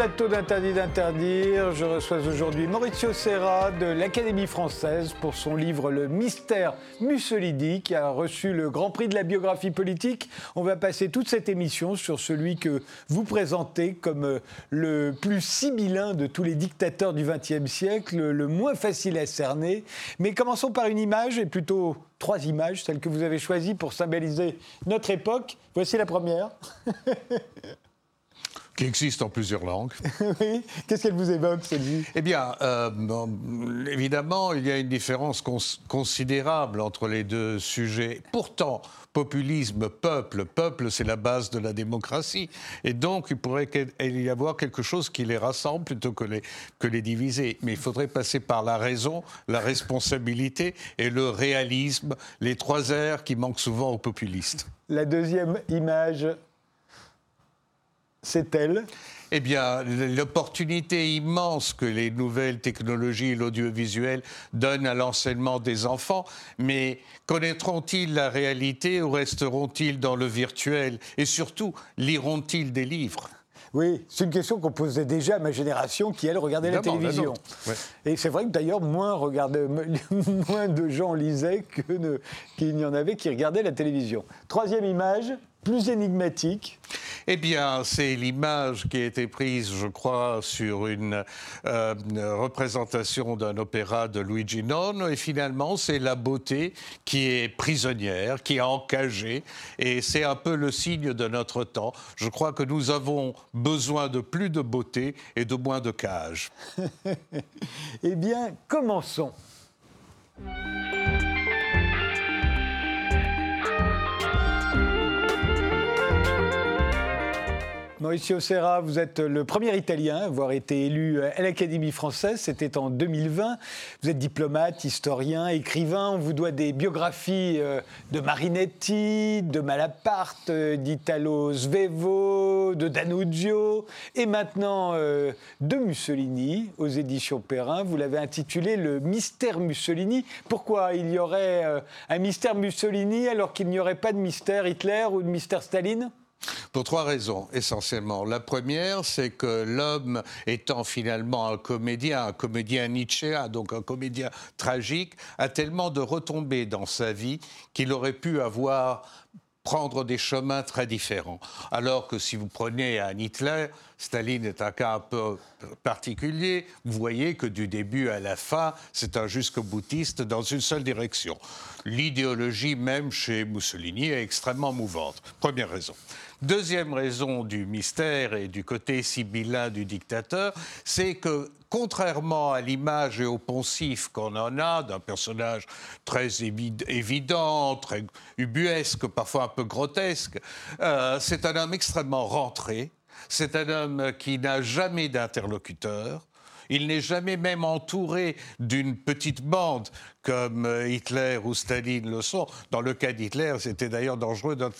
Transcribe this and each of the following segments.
plateau d'Interdit d'interdire. Je reçois aujourd'hui Maurizio Serra de l'Académie française pour son livre Le mystère Mussolini qui a reçu le Grand Prix de la biographie politique. On va passer toute cette émission sur celui que vous présentez comme euh, le plus sibyllin de tous les dictateurs du XXe siècle, le moins facile à cerner. Mais commençons par une image et plutôt trois images, celles que vous avez choisies pour symboliser notre époque. Voici la première. qui existe en plusieurs langues. oui. Qu'est-ce qu'elle vous évoque, celle-ci Eh bien, euh, évidemment, il y a une différence considérable entre les deux sujets. Pourtant, populisme, peuple, peuple, c'est la base de la démocratie. Et donc, il pourrait y avoir quelque chose qui les rassemble plutôt que les, que les diviser. Mais il faudrait passer par la raison, la responsabilité et le réalisme, les trois airs qui manquent souvent aux populistes. La deuxième image c'est elle. Eh bien, l'opportunité immense que les nouvelles technologies et l'audiovisuel donnent à l'enseignement des enfants, mais connaîtront-ils la réalité ou resteront-ils dans le virtuel? Et surtout, liront-ils des livres? Oui, c'est une question qu'on posait déjà à ma génération qui, elle, regardait la télévision. Et c'est vrai que d'ailleurs, moins, moins de gens lisaient qu'il n'y en avait qui regardaient la télévision. Troisième image, plus énigmatique Eh bien, c'est l'image qui a été prise, je crois, sur une euh, représentation d'un opéra de Luigi Nono. Et finalement, c'est la beauté qui est prisonnière, qui est encagée. Et c'est un peu le signe de notre temps. Je crois que nous avons besoin de plus de beauté et de moins de cage. eh bien, commençons. Mauricio Serra, vous êtes le premier Italien à avoir été élu à l'Académie française. C'était en 2020. Vous êtes diplomate, historien, écrivain. On vous doit des biographies euh, de Marinetti, de Malaparte, euh, d'Italo Svevo, de Danuzio et maintenant euh, de Mussolini aux éditions Perrin. Vous l'avez intitulé Le mystère Mussolini. Pourquoi il y aurait un mystère Mussolini alors qu'il n'y aurait pas de mystère Hitler ou de mystère Staline? Pour trois raisons, essentiellement. La première, c'est que l'homme étant finalement un comédien, un comédien nietzschéen, donc un comédien tragique, a tellement de retombées dans sa vie qu'il aurait pu avoir prendre des chemins très différents. Alors que si vous prenez un Hitler, Staline est un cas un peu particulier, vous voyez que du début à la fin, c'est un jusqu'au boutiste dans une seule direction. L'idéologie même chez Mussolini est extrêmement mouvante. Première raison. Deuxième raison du mystère et du côté sibyllin du dictateur, c'est que contrairement à l'image et au poncif qu'on en a d'un personnage très évident, très ubuesque, parfois un peu grotesque, euh, c'est un homme extrêmement rentré, c'est un homme qui n'a jamais d'interlocuteur, il n'est jamais même entouré d'une petite bande comme euh, Hitler ou Staline le sont. Dans le cas d'Hitler, c'était d'ailleurs dangereux dans,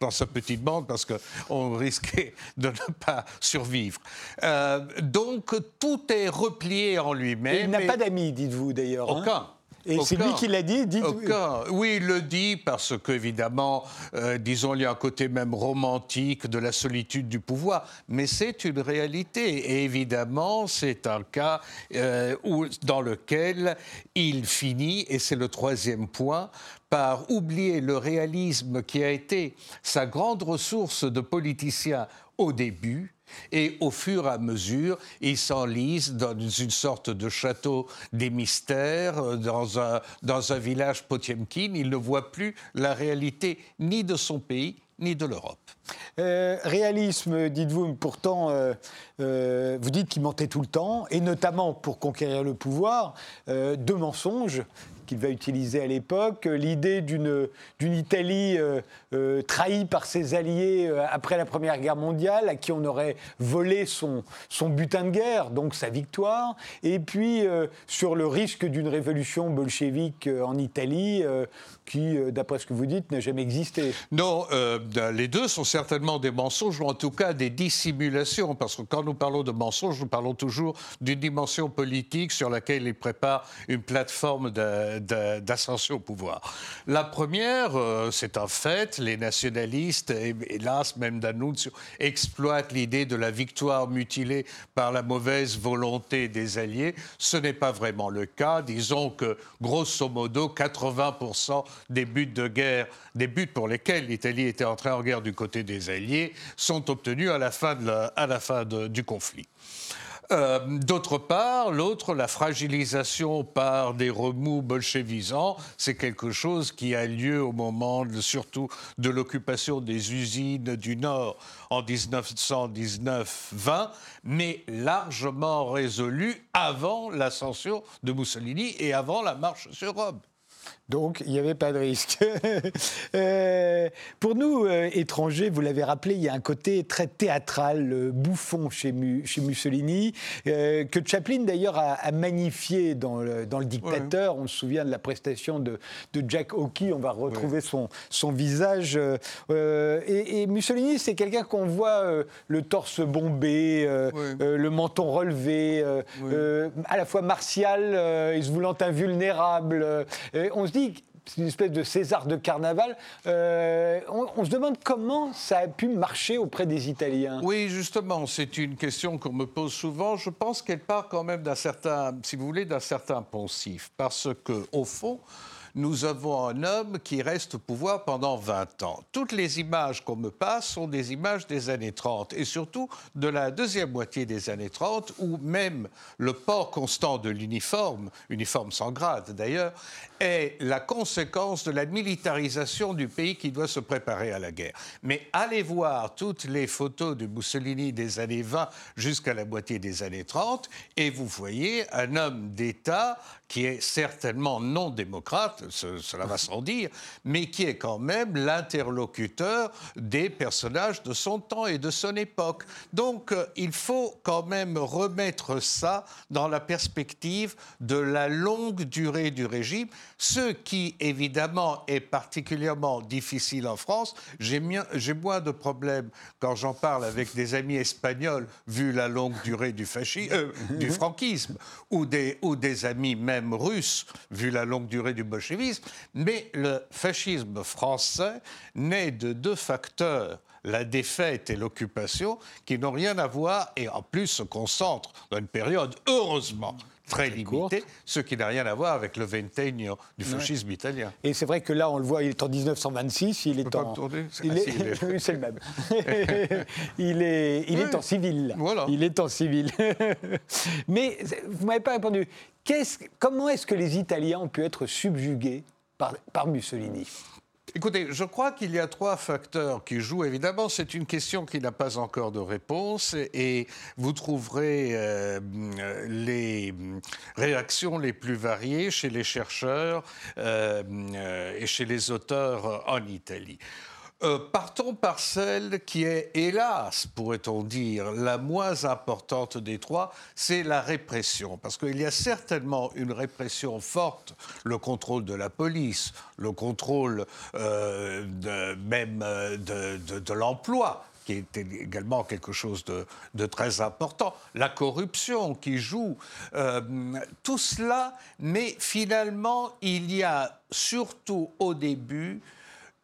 dans, sa petite bande parce qu'on risquait de ne pas survivre. Euh, donc tout est replié en lui-même. il n'a pas d'amis, dites-vous d'ailleurs. Hein. Et c'est lui qui l'a dit, Aucun. Oui, il le dit parce qu'évidemment, euh, disons, il y a un côté même romantique de la solitude du pouvoir. Mais c'est une réalité. Et évidemment, c'est un cas euh, où, dans lequel il finit, et c'est le troisième point, par oublier le réalisme qui a été sa grande ressource de politicien au début et au fur et à mesure, il s'enlise dans une sorte de château des mystères, euh, dans un, dans un village Potiemkin. Il ne voit plus la réalité ni de son pays, ni de l'Europe. Euh, réalisme, dites-vous, pourtant, euh, vous dites qu'il mentait tout le temps, et notamment pour conquérir le pouvoir, de mensonges qu'il va utiliser à l'époque, l'idée d'une Italie euh, euh, trahie par ses alliés euh, après la Première Guerre mondiale, à qui on aurait volé son, son butin de guerre, donc sa victoire, et puis sur le risque d'une révolution bolchevique en Italie, qui, d'après ce que vous dites, n'a jamais existé. Non, les deux sont certainement des mensonges, ou en tout cas des dissimulations, parce que quand nous parlons de mensonges, nous parlons toujours d'une dimension politique sur laquelle il prépare une plateforme de d'ascension au pouvoir. La première, c'est un fait, les nationalistes, hélas même D'Annunzio, exploitent l'idée de la victoire mutilée par la mauvaise volonté des Alliés. Ce n'est pas vraiment le cas. Disons que, grosso modo, 80% des buts de guerre, des buts pour lesquels l'Italie était entrée en guerre du côté des Alliés, sont obtenus à la fin du conflit. Euh, d'autre part, l'autre, la fragilisation par des remous bolchevisants, c'est quelque chose qui a lieu au moment surtout de l'occupation des usines du Nord en 1919-20, mais largement résolu avant l'ascension de Mussolini et avant la marche sur Rome. Donc, il n'y avait pas de risque. Euh, pour nous, euh, étrangers, vous l'avez rappelé, il y a un côté très théâtral, bouffon chez, Mussolini, euh, que Chaplin d'ailleurs a, magnifié dans le, Dictateur. On se souvient de la prestation de, Jack Hockey, on va retrouver son, visage. Et, Mussolini, c'est quelqu'un qu'on voit le torse bombé, le menton relevé, à la fois martial, il se voulant invulnérable. on se c'est une espèce de César de carnaval. Euh, on, se demande comment ça a pu marcher auprès des Italiens. Oui, justement, c'est une question qu'on me pose souvent. Je pense qu'elle part quand même d'un certain, si vous voulez, d'un certain poncif, parce que au fond nous avons un homme qui reste au pouvoir pendant 20 ans. Toutes les images qu'on me passe sont des images des années 30 et surtout de la deuxième moitié des années 30 où même le port constant de l'uniforme, uniforme sans grade d'ailleurs, est la conséquence de la militarisation du pays qui doit se préparer à la guerre. Mais allez voir toutes les photos de Mussolini des années 20 jusqu'à la moitié des années 30 et vous voyez un homme d'État qui est certainement non démocrate, cela va sans dire, mais qui est quand même l'interlocuteur des personnages de son temps et de son époque. Donc euh, il faut quand même remettre ça dans la perspective de la longue durée du régime, ce qui évidemment est particulièrement difficile en France. J'ai moins de problèmes quand j'en parle avec des amis espagnols, vu la longue durée du, fascisme, euh, du franquisme, ou des, amis même russe, vu la longue durée du bolchevisme, mais le fascisme français naît de deux facteurs. La défaite et l'occupation, qui n'ont rien à voir et en plus se concentrent dans une période, heureusement, très limitée, ce qui n'a rien à voir avec le vingtegno du fascisme italien. Et c'est vrai que là, on le voit, il est en 1926, il est en... Il est... c'est le même. il est, il est en civil. Voilà. Il est en civil. Mais vous m'avez pas répondu. comment est-ce que les Italiens ont pu être subjugués par, par Mussolini? Écoutez, je crois qu'il y a trois facteurs qui jouent. Évidemment, c'est une question qui n'a pas encore de réponse et vous trouverez euh, les réactions les plus variées chez les chercheurs euh, euh, et chez les auteurs en Italie. Euh, partons par celle qui est, hélas, pourrait-on dire, la moins importante des trois, c'est la répression. Parce qu'il y a certainement une répression forte, le contrôle de la police, le contrôle euh, même euh, de, l'emploi qui est également quelque chose de, très important, la corruption qui joue, tout cela, mais finalement, il y a surtout au début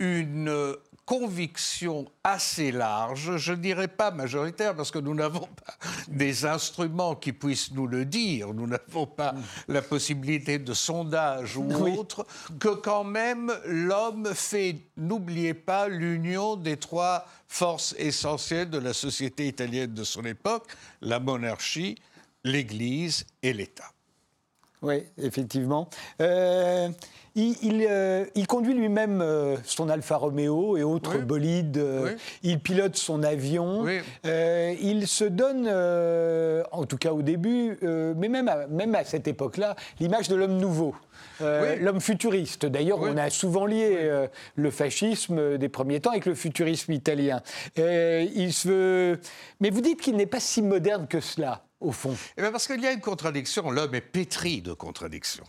une conviction assez large, je ne dirais pas majoritaire, parce que nous n'avons pas des instruments qui puissent nous le dire, nous n'avons pas la possibilité de sondage ou autre, que quand même l'homme fait, n'oubliez pas, l'union des trois forces essentielles de la société italienne de son époque, la monarchie, l'Église et l'État. Oui, effectivement. Euh, euh, il, conduit lui-même euh, son Alfa Romeo et autres bolides. Il pilote son avion. il se donne, en tout cas au début, mais même à, même à cette époque-là, l'image de l'homme nouveau. L'homme futuriste. D'ailleurs, on a souvent lié le fascisme des premiers temps avec le futurisme italien. il se... Mais vous dites qu'il n'est pas si moderne que cela au fond eh bien Parce qu'il y a une contradiction. L'homme est pétri de contradictions.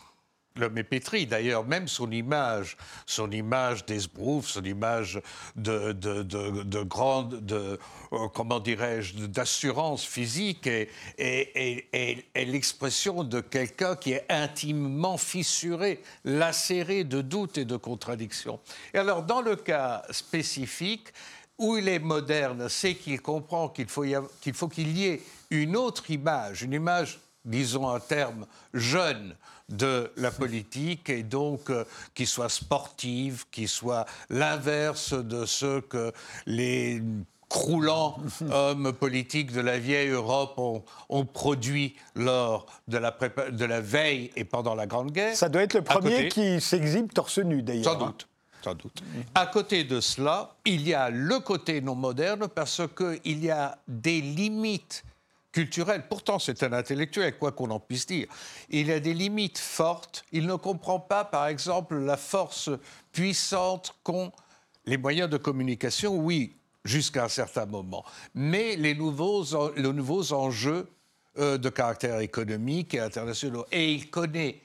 l'homme est pétri. D'ailleurs, même son image, son image d'esbrouf, son image de, de, de, grande, de, euh, comment dirais-je, d'assurance physique est, l'expression de quelqu'un qui est intimement fissuré, lacéré de doutes et de contradictions. Et alors, dans le cas spécifique, où il est moderne, c'est qu'il comprend qu'il faut qu'il y ait une autre image, une image, disons un terme, jeune, de la politique et donc euh, qui soit sportive, qui soit l'inverse de ce que les croulants hommes politiques de la vieille Europe ont, produit lors de la, de la, veille et pendant la Grande Guerre. Ça doit être le premier qui s'exhibe torse nu, d'ailleurs. Sans doute. Sans doute. À côté de cela, il y a le côté non moderne parce qu'il y a des limites culturel. Pourtant, c'est un intellectuel, quoi qu'on en puisse dire. Il a des limites fortes. Il ne comprend pas, par exemple, la force puissante qu'ont les moyens de communication, oui, jusqu'à un certain moment. Mais les nouveaux, les nouveaux enjeux euh, de caractère économique et international. Et il connaît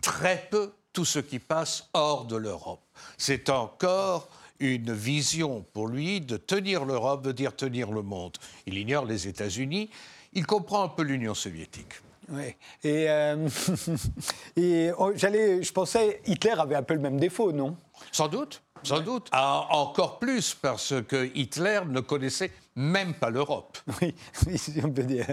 très peu tout ce qui passe hors de l'Europe. C'est encore une vision pour lui de tenir l'Europe, de dire tenir le monde. Il ignore les États-Unis, il comprend un peu l'Union soviétique. Oui. Et, euh, et oh, j'allais, je pensais, Hitler avait un peu le même défaut, non? Sans doute. Sans doute. Ah, encore plus parce que Hitler ne connaissait même pas l'Europe. Oui, si on peut dire.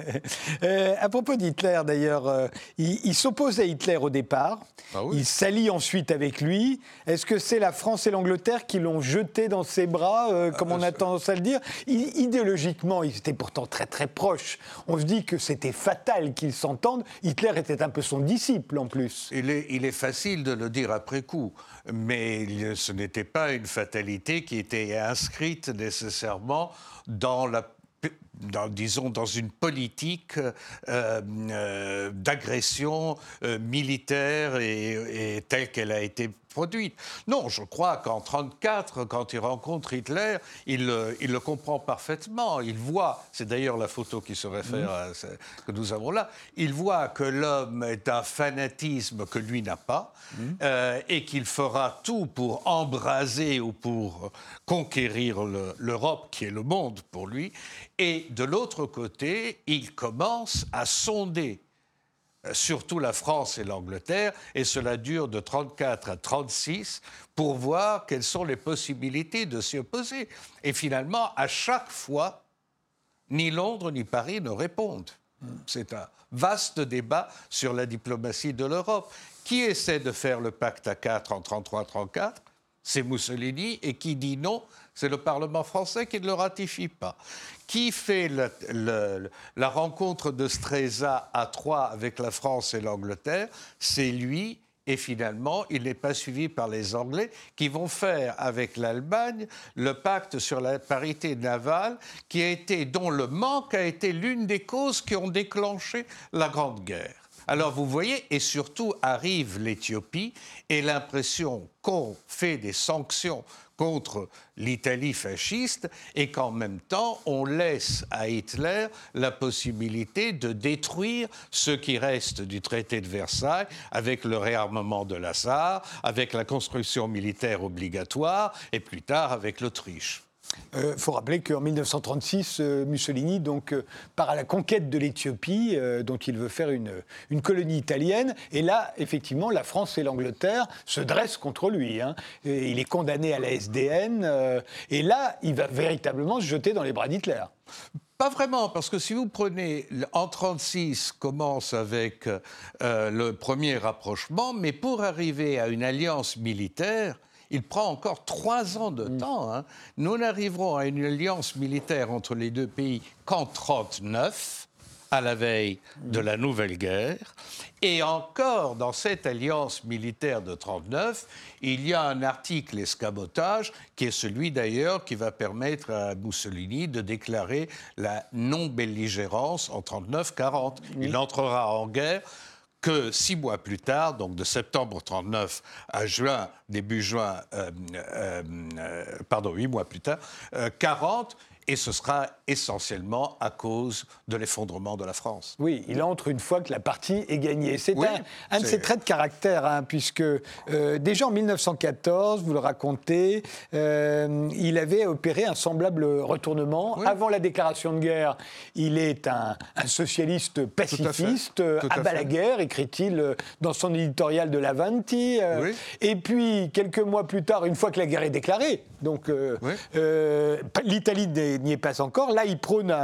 Euh, à propos d'Hitler, d'ailleurs, euh, il, s'oppose à Hitler au départ. Ah il s'allie ensuite avec lui. Est-ce que c'est la France et l'Angleterre qui l'ont jeté dans ses bras, euh, comme on a tendance à le dire? Idéologiquement, ils étaient pourtant très très proches. On se dit que c'était fatal qu'ils s'entendent. Hitler était un peu son disciple en plus. Il est, il est facile de le dire après coup, mais ce n'était pas une fatalité qui était inscrite nécessairement dans la disons, dans une politique euh, euh, d'agression euh, militaire et, telle qu'elle a été produite. Non, je crois qu'en 1934, quand il rencontre Hitler, il, le comprend parfaitement. Il voit, c'est d'ailleurs la photo qui se réfère à ce que nous avons là, il voit que l'homme est un fanatisme que lui n'a pas et qu'il fera tout pour embraser ou pour conquérir l'Europe, qui est le monde pour lui. Et de l'autre côté, il commence à sonder euh, surtout la France et l'Angleterre, et cela dure de 34 à 36 pour voir quelles sont les possibilités de s'y opposer. Et finalement, à chaque fois, ni Londres ni Paris ne répondent. C'est un vaste débat sur la diplomatie de l'Europe. Qui essaie de faire le pacte à 4 en 33-34 C'est Mussolini, et qui dit non c'est le Parlement français qui ne le ratifie pas. Qui fait la rencontre de Streza à Troyes avec la France et l'Angleterre C'est lui. Et finalement, il n'est pas suivi par les Anglais qui vont faire avec l'Allemagne le pacte sur la parité navale qui a été, dont le manque a été l'une des causes qui ont déclenché la Grande Guerre. Alors vous voyez, et surtout arrive l'Éthiopie et l'impression qu'on fait des sanctions contre l'Italie fasciste et qu'en même temps, on laisse à Hitler la possibilité de détruire ce qui reste du traité de Versailles avec le réarmement de Lassar, avec la construction militaire obligatoire et plus tard avec l'Autriche. Il euh, faut rappeler qu'en 1936, euh, Mussolini donc, euh, part à la conquête de l'Éthiopie, dont il veut faire une, une, colonie italienne. Et là, effectivement, la France et l'Angleterre se dressent contre lui. Hein. il est condamné à la SDN. et là, il va véritablement se jeter dans les bras d'Hitler. Pas vraiment, parce que si vous prenez, en 1936 commence avec le premier rapprochement, mais pour arriver à une alliance militaire, il prend encore trois ans de temps. Hein. Nous n'arriverons à une alliance militaire entre les deux pays qu'en 1939 à la veille de la nouvelle guerre. Et encore, dans cette alliance militaire de 1939, il y a un article escamotage, qui est celui d'ailleurs qui va permettre à Mussolini de déclarer la non-belligérance en 39-40. Il entrera en guerre que six mois plus tard, donc de septembre 39 à juin, début juin, euh, euh, euh, pardon, huit mois plus tard, 40, et ce sera essentiellement à cause de l'effondrement de la France. Oui, il entre une fois que la partie est gagnée. C'est un, de ses traits de caractère, hein, puisque euh, déjà en 1914, vous le racontez, euh, il avait opéré un semblable retournement. Avant la déclaration de guerre, il est un, socialiste pacifiste, à, bas la guerre, écrit-il dans son éditorial de l'Avanti. Euh, et puis, quelques mois plus tard, une fois que la guerre est déclarée, donc l'Italie n'y est pas encore. Là, il prône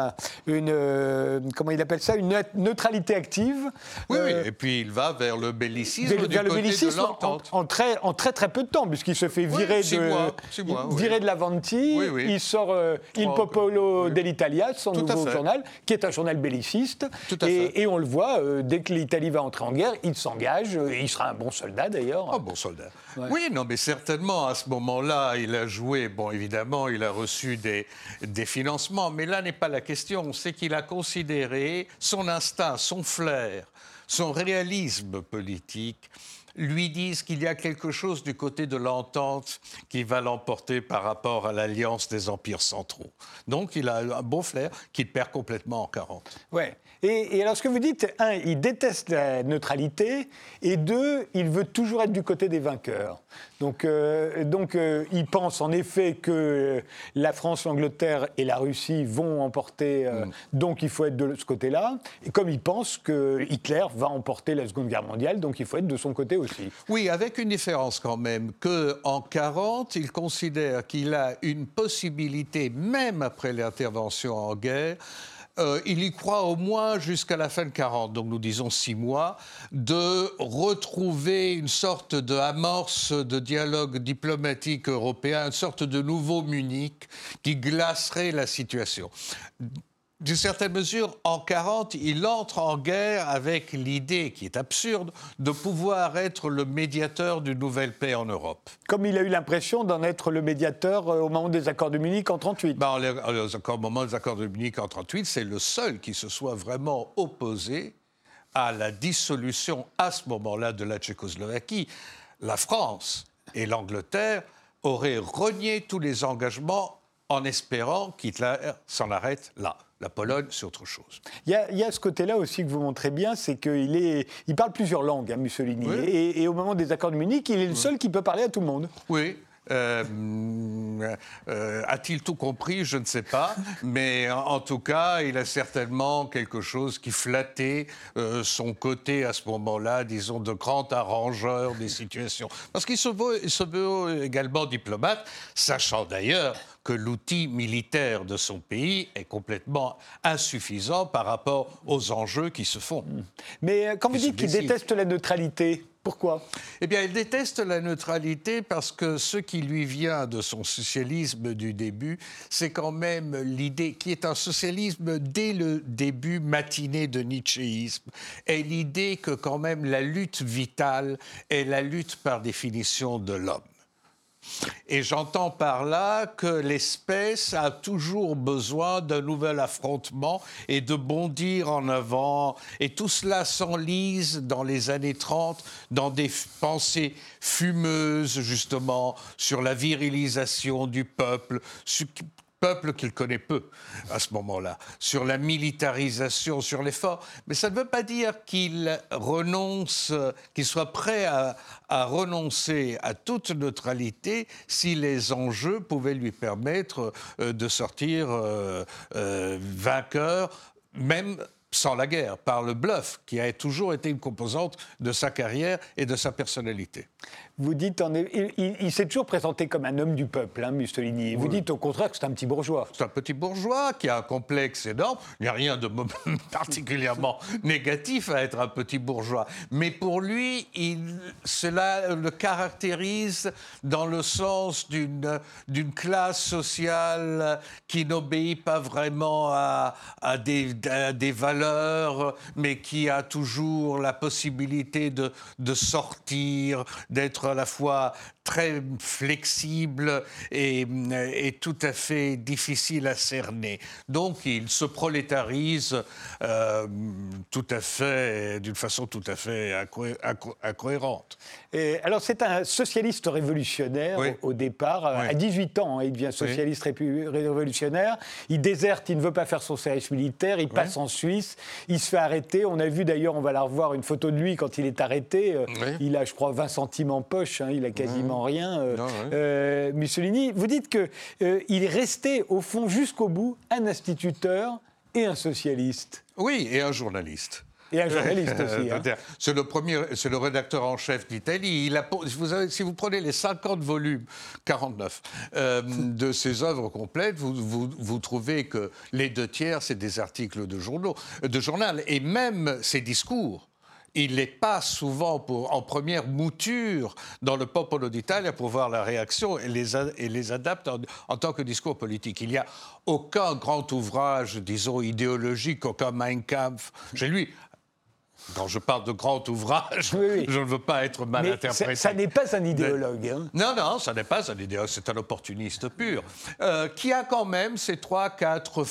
une, euh, comment il appelle ça, une neutralité active. Oui, oui, euh, et puis il va vers le bellicisme vers, du le côté bellicisme de l'entente. En, très, en très très peu de temps, puisqu'il se fait virer de, virer de l'Avanti. Il sort euh, Il Popolo dell'Italia, son nouveau journal, qui est un journal belliciste. Et, et, on le voit, dès que l'Italie va entrer en guerre, il s'engage. il sera un bon soldat d'ailleurs. Un bon soldat. Oui, non, mais certainement, à ce moment-là, il a joué, bon, évidemment, il a reçu des, des mais là n'est pas la question. C'est qu'il a considéré son instinct, son flair, son réalisme politique lui disent qu'il y a quelque chose du côté de l'entente qui va l'emporter par rapport à l'alliance des empires centraux. Donc il a un beau flair qu'il perd complètement en 40. Ouais. Et, alors, ce que vous dites, un, il déteste la neutralité, et deux, il veut toujours être du côté des vainqueurs. Donc, euh, donc euh, il pense en effet que la France, l'Angleterre et la Russie vont emporter, euh, mm. donc il faut être de ce côté-là. Et comme il pense que Hitler va emporter la Seconde Guerre mondiale, donc il faut être de son côté aussi. Oui, avec une différence quand même, qu'en 40, il considère qu'il a une possibilité, même après l'intervention en guerre, euh, il y croit au moins jusqu'à la fin de 40, donc nous disons six mois, de retrouver une sorte de amorce de dialogue diplomatique européen, une sorte de nouveau Munich qui glacerait la situation d'une certaine mesure, en 40, il entre en guerre avec l'idée, qui est absurde, de pouvoir être le médiateur d'une nouvelle paix en Europe. Comme il a eu l'impression d'en être le médiateur euh, au moment des accords de Munich en 38. Ben, au moment des accords de Munich en 38, c'est le seul qui se soit vraiment opposé à la dissolution à ce moment-là de la Tchécoslovaquie. La France et l'Angleterre auraient renié tous les engagements en espérant qu'Hitler s'en arrête là. La Pologne, c'est autre chose. Il y, a, ce côté-là aussi que vous montrez bien, c'est qu'il est, il parle plusieurs langues, hein, Mussolini. Et, au moment des accords de Munich, il est le seul qui peut parler à tout le monde. Oui, a-t-il tout compris? Je ne sais pas. Mais en, tout cas, il a certainement quelque chose qui flattait euh, son côté à ce moment-là, disons, de grand arrangeur des situations. Parce qu'il se il se veut également diplomate, sachant d'ailleurs que l'outil militaire de son pays est complètement insuffisant par rapport aux enjeux qui se font. Mais euh, quand vous dites qu'il déteste la neutralité, pourquoi? Eh bien, il déteste la neutralité parce que ce qui lui vient de son socialisme du début, c'est quand même l'idée, qui est un socialisme dès le début matiné de Nietzschéisme, est l'idée que quand même la lutte vitale est la lutte par définition de l'homme. Et j'entends par là que l'espèce a toujours besoin d'un nouvel affrontement et de bondir en avant. Et tout cela s'enlise dans les années 30 dans des pensées fumeuses, justement, sur la virilisation du peuple, peuple qu'il connaît peu à ce moment-là, sur la militarisation, sur l'effort. Mais ça ne veut pas dire qu'il renonce, qu'il soit prêt à, renoncer à toute neutralité si les enjeux pouvaient lui permettre euh, de sortir euh, euh, vainqueur, même sans la guerre, par le bluff, qui a toujours été une composante de sa carrière et de sa personnalité. Vous dites, il, s'est toujours présenté comme un homme du peuple, hein, Mussolini. Vous dites au contraire que c'est un petit bourgeois. C'est un petit bourgeois qui a un complexe énorme. Il n'y a rien de particulièrement négatif à être un petit bourgeois. Mais pour lui, cela le caractérise dans le sens d'une classe sociale qui n'obéit pas vraiment à, des, des, valeurs, mais qui a toujours la possibilité de, de sortir, d'être à la fois très flexible et, et, tout à fait difficile à cerner. Donc il se prolétarise euh, tout à fait, d'une façon tout à fait incohérente. Et alors c'est un socialiste révolutionnaire au, départ. À 18 ans, hein, il devient socialiste révolutionnaire. Il déserte, il ne veut pas faire son service militaire, il passe en Suisse, il se fait arrêter. On a vu d'ailleurs, on va la revoir, une photo de lui quand il est arrêté. Euh, il a, je crois, 20 centimes en poche, hein, il a quasiment rien. Euh, euh, Mussolini, vous dites qu'il il est resté, au fond, jusqu'au bout, un instituteur et un socialiste. Oui, et un journaliste. Et un journaliste aussi. Hein. C'est le premier, c'est le rédacteur en chef d'Italie. Il a, vous avez, si vous prenez les 50 volumes, 49 euh, de ses œuvres complètes, vous, vous, vous, trouvez que les deux tiers, c'est des articles de journaux, de journal, et même ses discours il n'est pas souvent pour, en première mouture dans le Popolo d'Italie pour voir la réaction et les, et les adapte en, tant que discours politique. Il n'y a aucun grand ouvrage, disons, idéologique, aucun Mein Kampf. J'ai lu quand je parle de grand ouvrage, je ne veux pas être mal interprété. Ça n'est pas un idéologue. Hein. Non, non, ça n'est pas un idéologue, c'est un opportuniste pur, euh, qui a quand même ces trois, quatre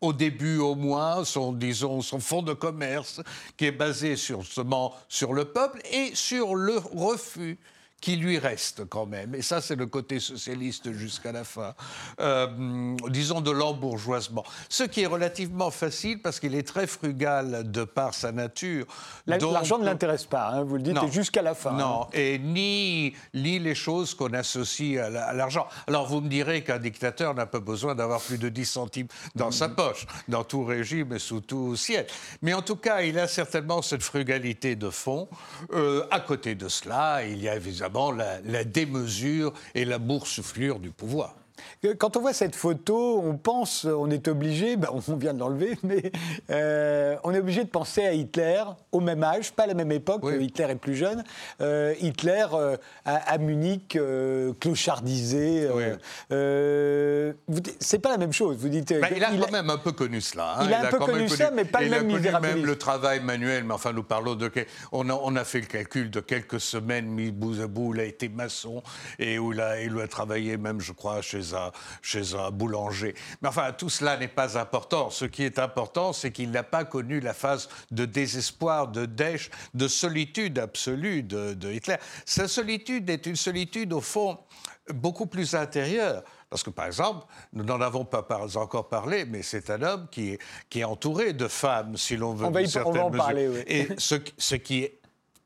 au début au moins, son, disons, son fonds de commerce, qui est basé sur, sur le peuple et sur le refus qui lui reste quand même, et ça c'est le côté socialiste jusqu'à la fin, euh, disons de l'embourgeoisement. Ce qui est relativement facile parce qu'il est très frugal de par sa nature. L'argent ne l'intéresse pas, hein, vous le dites, jusqu'à la fin. Non, hein. et ni, ni les choses qu'on associe à l'argent. Alors vous me direz qu'un dictateur n'a pas besoin d'avoir plus de 10 centimes dans sa poche, dans tout régime et sous tout ciel. Mais en tout cas, il a certainement cette frugalité de fond. Euh, à côté de cela, il y a évidemment la, démesure et la boursouflure du pouvoir. Quand on voit cette photo, on pense, on est obligé, ben on vient de l'enlever, mais euh, on est obligé de penser à Hitler au même âge, pas à la même époque, Hitler est plus jeune. Euh, Hitler euh, à, Munich, clochardisé. c'est pas la même chose. Vous dites. Ben, il a quand même un peu connu cela. Hein. Il, a un peu connu ça, mais pas le même Il a connu même le travail manuel, mais enfin, nous parlons de. On a, on a fait le calcul de quelques semaines mis bout à bout. Il a été maçon et où il a, il a travaillé même, je crois, chez un chez un boulanger. Mais enfin, tout cela n'est pas important. Ce qui est important, c'est qu'il n'a pas connu la phase de désespoir, de dèche, de solitude absolue de, Hitler. Sa solitude est une solitude, au fond, beaucoup plus intérieure. Parce que, par exemple, nous n'en avons pas encore parlé, mais c'est un homme qui est, qui est entouré de femmes, si l'on veut. On va, y, en parler, oui. Et ce, ce qui est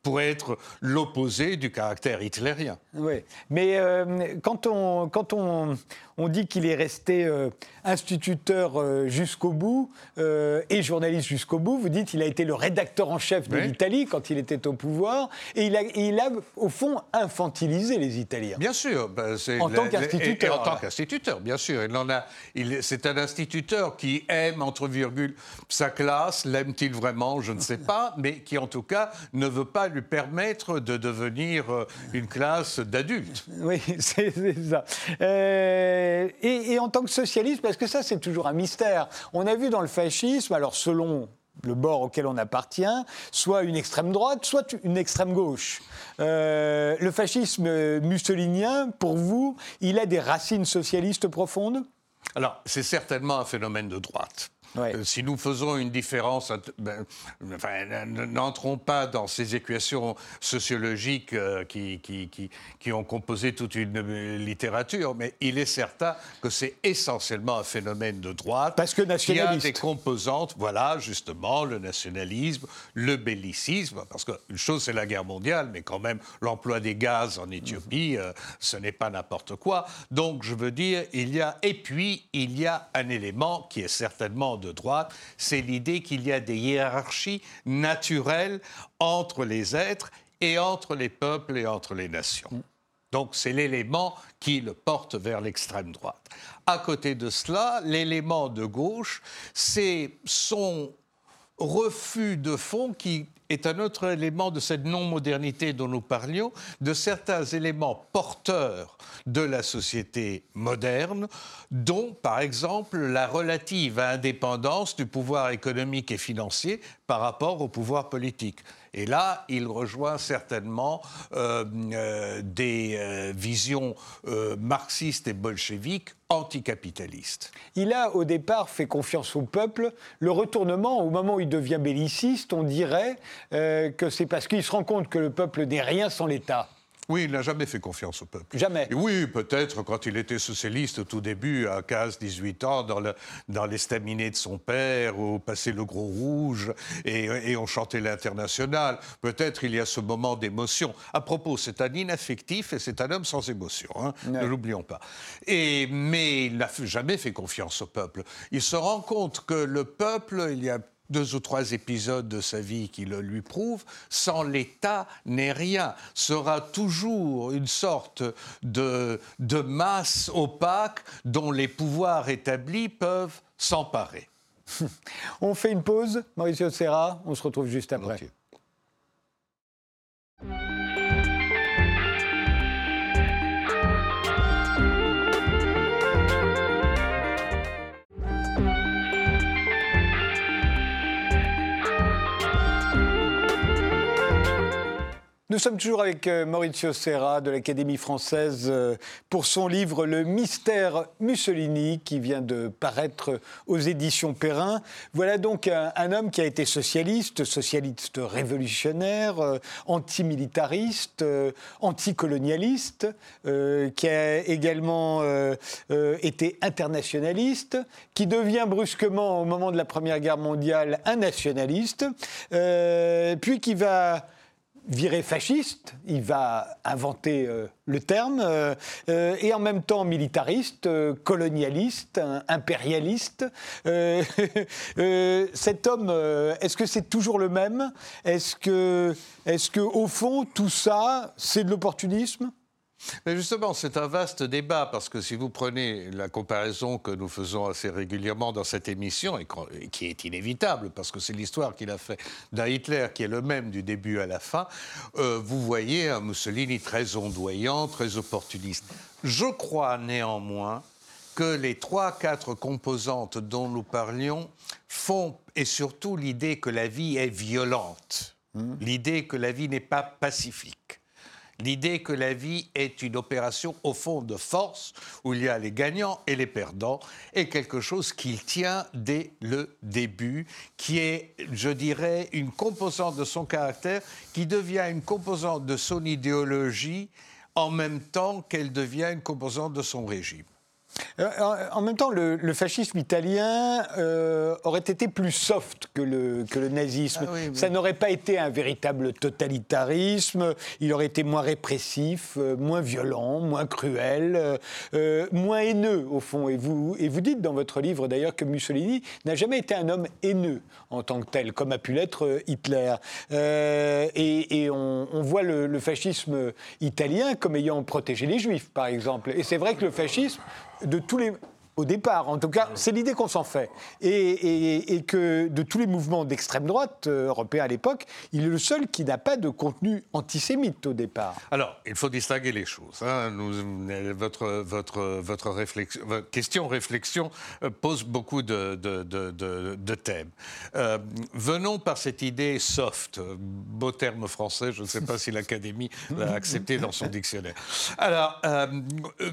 pourrait être l'opposé du caractère hitlérien. Oui, mais euh, quand, on, quand on, on dit qu'il est resté euh, instituteur euh, jusqu'au bout et journaliste jusqu'au bout, vous dites qu'il a été le rédacteur en chef de l'Italie quand il était au pouvoir, et il a, il a au fond infantilisé les Italiens. Bien sûr. Ben, en tant qu'instituteur. En tant qu'instituteur, bien sûr. Il en a, c'est un instituteur qui aime, entre virgules, sa classe. L'aime-t-il vraiment? Je ne sais pas, mais qui en tout cas ne veut pas lui permettre de devenir euh, une classe d'adultes. Oui, c'est ça. Euh, et, en tant que socialiste, parce que ça c'est toujours un mystère, on a vu dans le fascisme, alors selon le bord auquel on appartient, soit une extrême droite, soit une extrême gauche. Euh, le fascisme mussolinien, pour vous, il a des racines socialistes profondes? Alors, c'est certainement un phénomène de droite. Euh, si nous faisons une différence, ben, n'entrons pas dans ces équations sociologiques euh, qui, qui, qui, qui, ont composé toute une euh, littérature, mais il est certain que c'est essentiellement un phénomène de droite. Parce que nationaliste. Qui a des composantes, voilà, justement, le nationalisme, le bellicisme, parce qu'une chose c'est la guerre mondiale, mais quand même l'emploi des gaz en Éthiopie, ce n'est pas n'importe quoi. Donc je veux dire, il y a, et puis il y a un élément qui est certainement de droite, c'est l'idée qu'il y a des hiérarchies naturelles entre les êtres et entre les peuples et entre les nations. Donc c'est l'élément qui le porte vers l'extrême droite. À côté de cela, l'élément de gauche, c'est son refus de fond qui est un autre élément de cette non-modernité dont nous parlions, de certains éléments porteurs de la société moderne, dont par exemple la relative indépendance du pouvoir économique et financier par rapport au pouvoir politique. Et là, il rejoint certainement euh, euh, des euh, visions marxistes et bolcheviques anticapitalistes. Il a au départ fait confiance au peuple. Le retournement, au moment où il devient belliciste, on dirait que c'est parce qu'il se rend compte que le peuple n'est rien sans l'État. Oui, il n'a jamais fait confiance au peuple. Jamais. oui, peut-être quand il était socialiste au tout début, à 15, 18 ans, dans, le, dans l'estaminet de son père, où passait le gros rouge et, on chantait l'international. Peut-être il y a ce moment d'émotion. À propos, c'est un inaffectif et c'est un homme sans émotion, hein, ne l'oublions pas. Et, mais il n'a jamais fait confiance au peuple. Il se rend compte que le peuple, il y a deux ou trois épisodes de sa vie qui le lui prouvent, sans l'État n'est rien, sera toujours une sorte de, de masse opaque dont les pouvoirs établis peuvent s'emparer. on fait une pause, Mauricio Serra, on se retrouve juste après. Nous sommes toujours avec euh, Maurizio Serra de l'Académie française euh, pour son livre Le mystère Mussolini qui vient de paraître aux éditions Perrin. Voilà donc un, homme qui a été socialiste, socialiste révolutionnaire, euh, antimilitariste, anticolonialiste, qui a également été internationaliste, qui devient brusquement au moment de la Première Guerre mondiale un nationaliste, puis qui va viré fasciste, il va inventer euh, le terme, euh, euh, et en même temps militariste, colonialiste, impérialiste. cet homme, est-ce que c'est toujours le même? Est-ce que, est-ce que, au fond, tout ça, c'est de l'opportunisme? Mais justement, c'est un vaste débat parce que si vous prenez la comparaison que nous faisons assez régulièrement dans cette émission et qui est inévitable parce que c'est l'histoire qu'il a fait d'un Hitler qui est le même du début à la fin, euh, vous voyez un Mussolini très ondoyant, très opportuniste. Je crois néanmoins que les trois, quatre composantes dont nous parlions font, et surtout l'idée que la vie est violente, mmh. l'idée que la vie n'est pas pacifique l'idée que la vie est une opération au fond de force, où il y a les gagnants et les perdants, est quelque chose qu'il tient dès le début, qui est, je dirais, une composante de son caractère, qui devient une composante de son idéologie en même temps qu'elle devient une composante de son régime. Euh, en même temps, le, fascisme italien euh, aurait été plus soft que le, que le nazisme. Ah Ça n'aurait pas été un véritable totalitarisme. Il aurait été moins répressif, euh, moins violent, moins cruel, moins haineux, au fond. Et vous, et vous dites dans votre livre, d'ailleurs, que Mussolini n'a jamais été un homme haineux en tant que tel, comme a pu l'être Hitler. et, on, on, voit le, le fascisme italien comme ayant protégé les juifs, par exemple. Et c'est vrai que le fascisme de tous les au départ, en tout cas, c'est l'idée qu'on s'en fait. Et, que de tous les mouvements d'extrême droite euh, européens à l'époque, il est le seul qui n'a pas de contenu antisémite au départ. Alors, il faut distinguer les choses. Hein. votre, votre, votre, réflexion, question-réflexion euh, pose beaucoup de, de, thèmes. Euh, venons par cette idée soft, beau terme français, je ne sais pas si l'Académie l'a accepté dans son dictionnaire. Alors,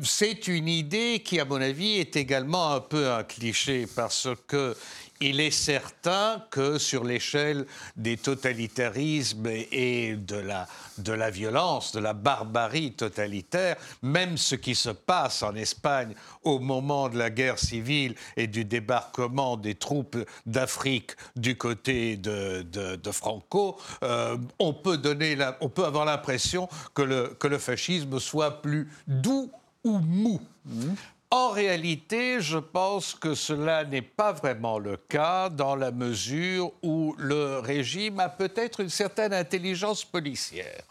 c'est une idée qui, à mon avis, est également un peu un cliché parce que il est certain que sur l'échelle des totalitarismes et de la, violence, de la barbarie totalitaire, même ce qui se passe en Espagne au moment de la guerre civile et du débarquement des troupes d'Afrique du côté de, Franco, euh, on, peut donner on peut avoir l'impression que le, que le fascisme soit plus doux ou mou. Mmh. En réalité, je pense que cela n'est pas vraiment le cas dans la mesure où le régime a peut-être une certaine intelligence policière.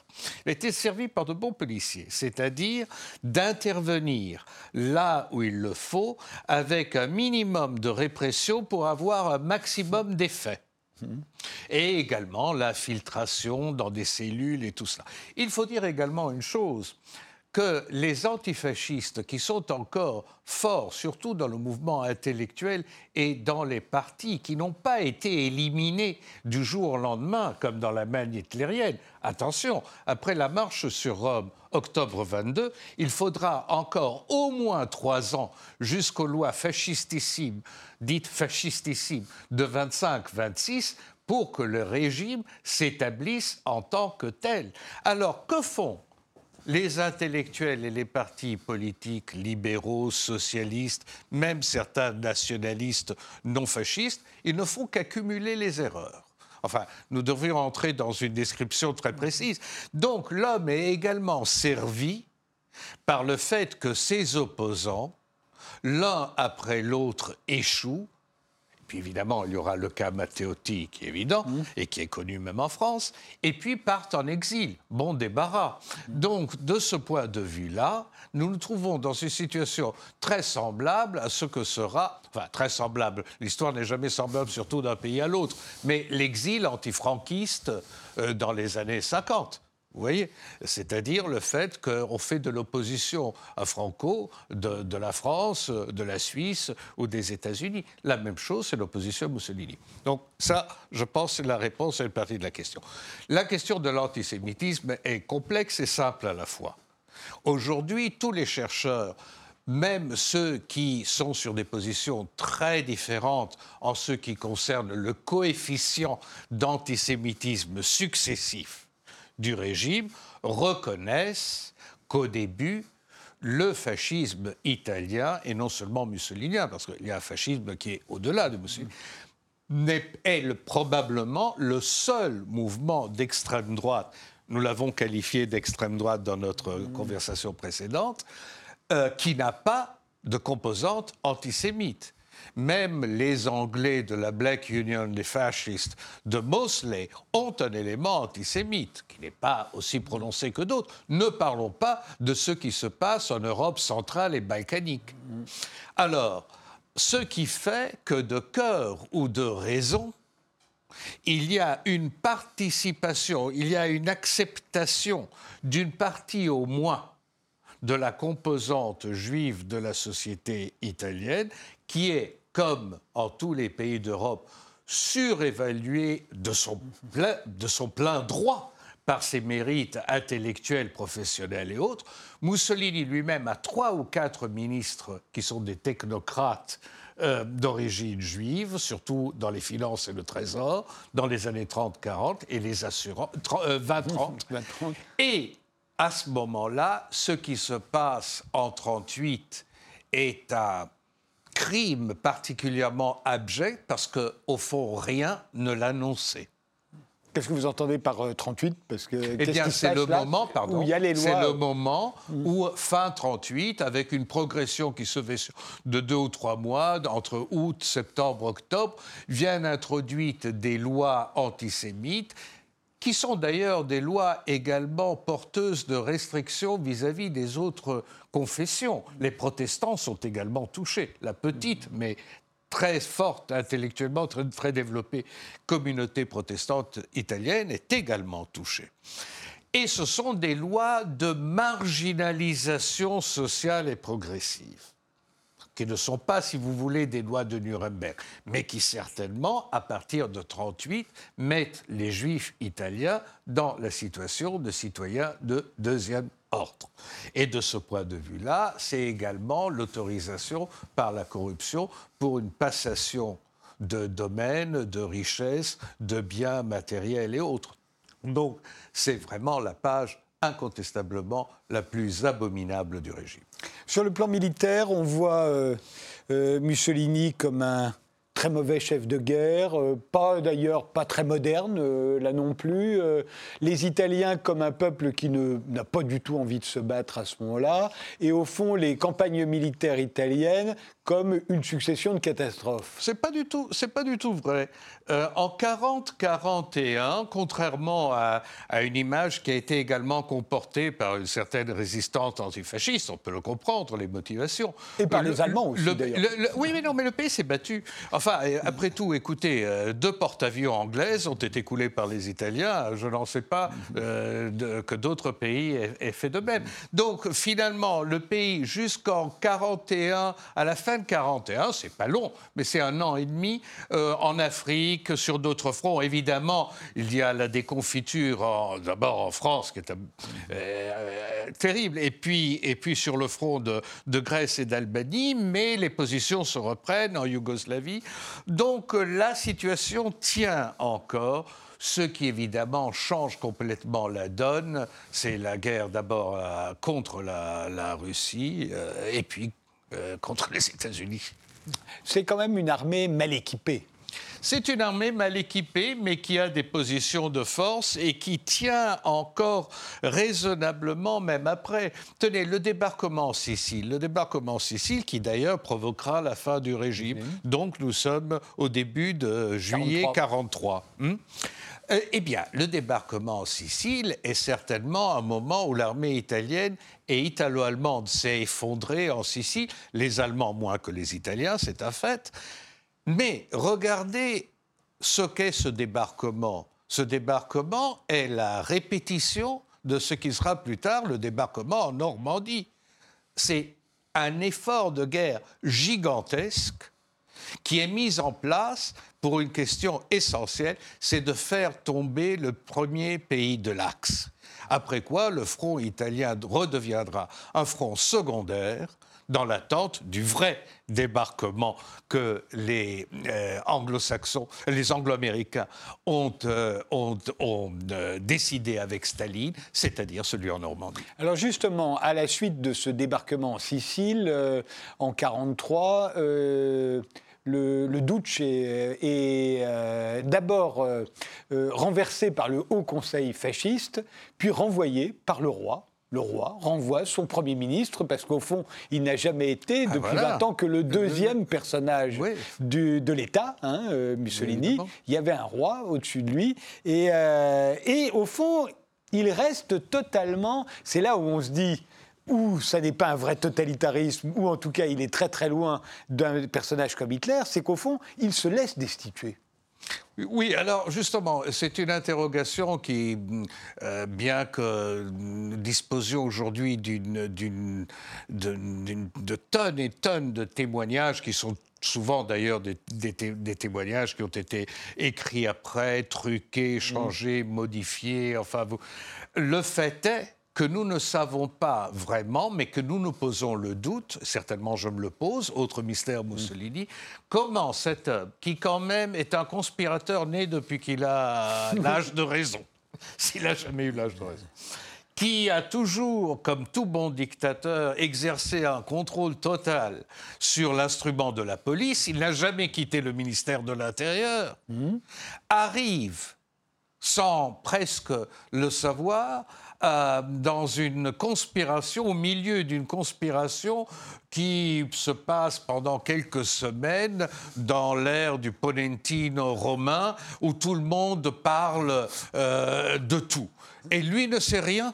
Il a été servi par de bons policiers, c'est-à-dire d'intervenir là où il le faut avec un minimum de répression pour avoir un maximum d'effets. Et également l'infiltration dans des cellules et tout cela. Il faut dire également une chose, que les antifascistes qui sont encore forts, surtout dans le mouvement intellectuel et dans les partis, qui n'ont pas été éliminés du jour au lendemain, comme dans la manne hitlérienne, attention, après la marche sur Rome, octobre 22, il faudra encore au moins trois ans jusqu'aux lois fascistissimes, dites fascistissimes, de 25-26 pour que le régime s'établisse en tant que tel. Alors que font les intellectuels et les partis politiques libéraux, socialistes, même certains nationalistes non fascistes, ils ne font qu'accumuler les erreurs. Enfin, nous devrions entrer dans une description très précise. Donc l'homme est également servi par le fait que ses opposants, l'un après l'autre, échouent puis évidemment, il y aura le cas Matteotti qui est évident mmh. et qui est connu même en France. Et puis partent en exil. Bon débarras. Donc, de ce point de vue-là, nous nous trouvons dans une situation très semblable à ce que sera, enfin très semblable, l'histoire n'est jamais semblable surtout d'un pays à l'autre, mais l'exil antifranquiste euh, dans les années 50. Vous voyez C'est-à-dire le fait qu'on fait de l'opposition à Franco de, la France, de la Suisse ou des États-Unis. La même chose, c'est l'opposition à Mussolini. Donc ça, je pense, c'est la réponse à une partie de la question. La question de l'antisémitisme est complexe et simple à la fois. Aujourd'hui, tous les chercheurs même ceux qui sont sur des positions très différentes en ce qui concerne le coefficient d'antisémitisme successif, du régime reconnaissent qu'au début, le fascisme italien, et non seulement mussolinien, parce qu'il y a un fascisme qui est au-delà de Mussolini, est, probablement le seul mouvement d'extrême droite, nous l'avons qualifié d'extrême droite dans notre mmh. conversation précédente, euh, qui n'a pas de composante antisémite. Même les Anglais de la Black Union des fascistes de Mosley ont un élément antisémite qui n'est pas aussi prononcé que d'autres. Ne parlons pas de ce qui se passe en Europe centrale et balkanique. Alors, ce qui fait que de cœur ou de raison, il y a une participation, il y a une acceptation d'une partie au moins de la composante juive de la société italienne qui est comme en tous les pays d'Europe, surévalué de son, plein, de son plein droit par ses mérites intellectuels, professionnels et autres. Mussolini lui-même a trois ou quatre ministres qui sont des technocrates euh, d'origine juive, surtout dans les finances et le trésor, dans les années 30-40 et les assurances, 20-30. Et à ce moment-là, ce qui se passe en 38 est à crime particulièrement abject parce qu'au fond, rien ne l'annonçait. Qu'est-ce que vous entendez par 38 euh, Parce que eh bien, c'est le moment, pardon. C'est le moment où fin 38, avec une progression qui se fait de deux ou trois mois, entre août, septembre, octobre, viennent introduites des lois antisémites qui sont d'ailleurs des lois également porteuses de restrictions vis-à-vis des autres confessions. Les protestants sont également touchés. La petite, mais très forte intellectuellement, très, très développée communauté protestante italienne est également touchée. Et ce sont des lois de marginalisation sociale et progressive qui ne sont pas, si vous voulez, des lois de Nuremberg, mais qui certainement, à partir de 1938, mettent les juifs italiens dans la situation de citoyens de deuxième ordre. Et de ce point de vue-là, c'est également l'autorisation par la corruption pour une passation de domaines, de richesses, de biens matériels et autres. Donc, c'est vraiment la page incontestablement la plus abominable du régime. Sur le plan militaire, on voit euh, euh, Mussolini comme un très mauvais chef de guerre, euh, pas d'ailleurs pas très moderne là non plus. les Italiens comme un peuple qui n'a pas du tout envie de se battre à ce moment-là. Et au fond, les campagnes militaires italiennes comme une succession de catastrophes. C'est pas du tout, c'est pas du tout vrai. Euh, en 40-41, contrairement à, une image qui a été également comportée par une certaine résistance antifasciste, on peut le comprendre, les motivations. Et par les Allemands aussi, d'ailleurs. oui, mais non, mais le pays s'est battu. Enfin, après tout, écoutez, deux porte-avions anglaises ont été coulées par les Italiens. Je n'en sais pas que d'autres pays aient, fait de même. Donc, finalement, le pays, jusqu'en 41, à la fin de 41, c'est pas long, mais c'est un an et demi, en Afrique, sur d'autres fronts. Évidemment, il y a la déconfiture, d'abord en France, qui est terrible, et puis, sur le front de Grèce et d'Albanie, mais les positions se reprennent en Yougoslavie. Donc la situation tient encore. Ce qui évidemment change complètement la donne, c'est la guerre d'abord euh, contre la, Russie euh, et puis euh, contre les États-Unis. C'est quand même une armée mal équipée. C'est une armée mal équipée, mais qui a des positions de force et qui tient encore raisonnablement, même après. Tenez, le débarquement en Sicile, le débarquement en Sicile qui d'ailleurs provoquera la fin du régime. Donc nous sommes au début de juillet 43. Hmm euh, eh bien, le débarquement en Sicile est certainement un moment où l'armée italienne et italo-allemande s'est effondrée en Sicile, les Allemands moins que les Italiens, c'est un fait. Mais regardez ce qu'est ce débarquement. Ce débarquement est la répétition de ce qui sera plus tard le débarquement en Normandie. C'est un effort de guerre gigantesque qui est mis en place pour une question essentielle, c'est de faire tomber le premier pays de l'Axe. Après quoi, le front italien redeviendra un front secondaire dans l'attente du vrai débarquement que les euh, anglo-saxons, les anglo-américains ont, euh, euh, décidé avec Staline, c'est-à-dire celui en Normandie. Alors justement, à la suite de ce débarquement en Sicile, en 1943, le, le Duce est, d'abord renversé par le Haut Conseil fasciste, puis renvoyé par le roi le roi renvoie son Premier ministre, parce qu'au fond, il n'a jamais été, ah, depuis 20 ans, que le deuxième personnage de l'État, hein, euh, Mussolini. il y avait un roi au-dessus de lui. Et, euh, et au fond, il reste totalement. C'est là où on se dit ou ça n'est pas un vrai totalitarisme, ou en tout cas il est très très loin d'un personnage comme Hitler, c'est qu'au fond, il se laisse destituer. Oui, alors justement, c'est une interrogation qui, euh, bien que nous disposions aujourd'hui d'une, de tonnes et tonnes de témoignages qui sont souvent d'ailleurs des, témoignages qui ont été écrits après, truqués, changés, modifiés, enfin, vous... le fait est que nous ne savons pas vraiment, mais que nous nous posons le doute, certainement je me le pose, autre mystère Mussolini, comment cet homme, qui quand même est un conspirateur né depuis qu'il a l'âge de raison, s'il n'a jamais eu l'âge de raison, qui a toujours, comme tout bon dictateur, exercé un contrôle total sur l'instrument de la police, il n'a jamais quitté le ministère de l'Intérieur, mmh. arrive, sans presque le savoir, euh, dans une conspiration, au milieu d'une conspiration qui se passe pendant quelques semaines dans l'ère du Ponentino romain, où tout le monde parle euh, de tout. Et lui ne sait rien.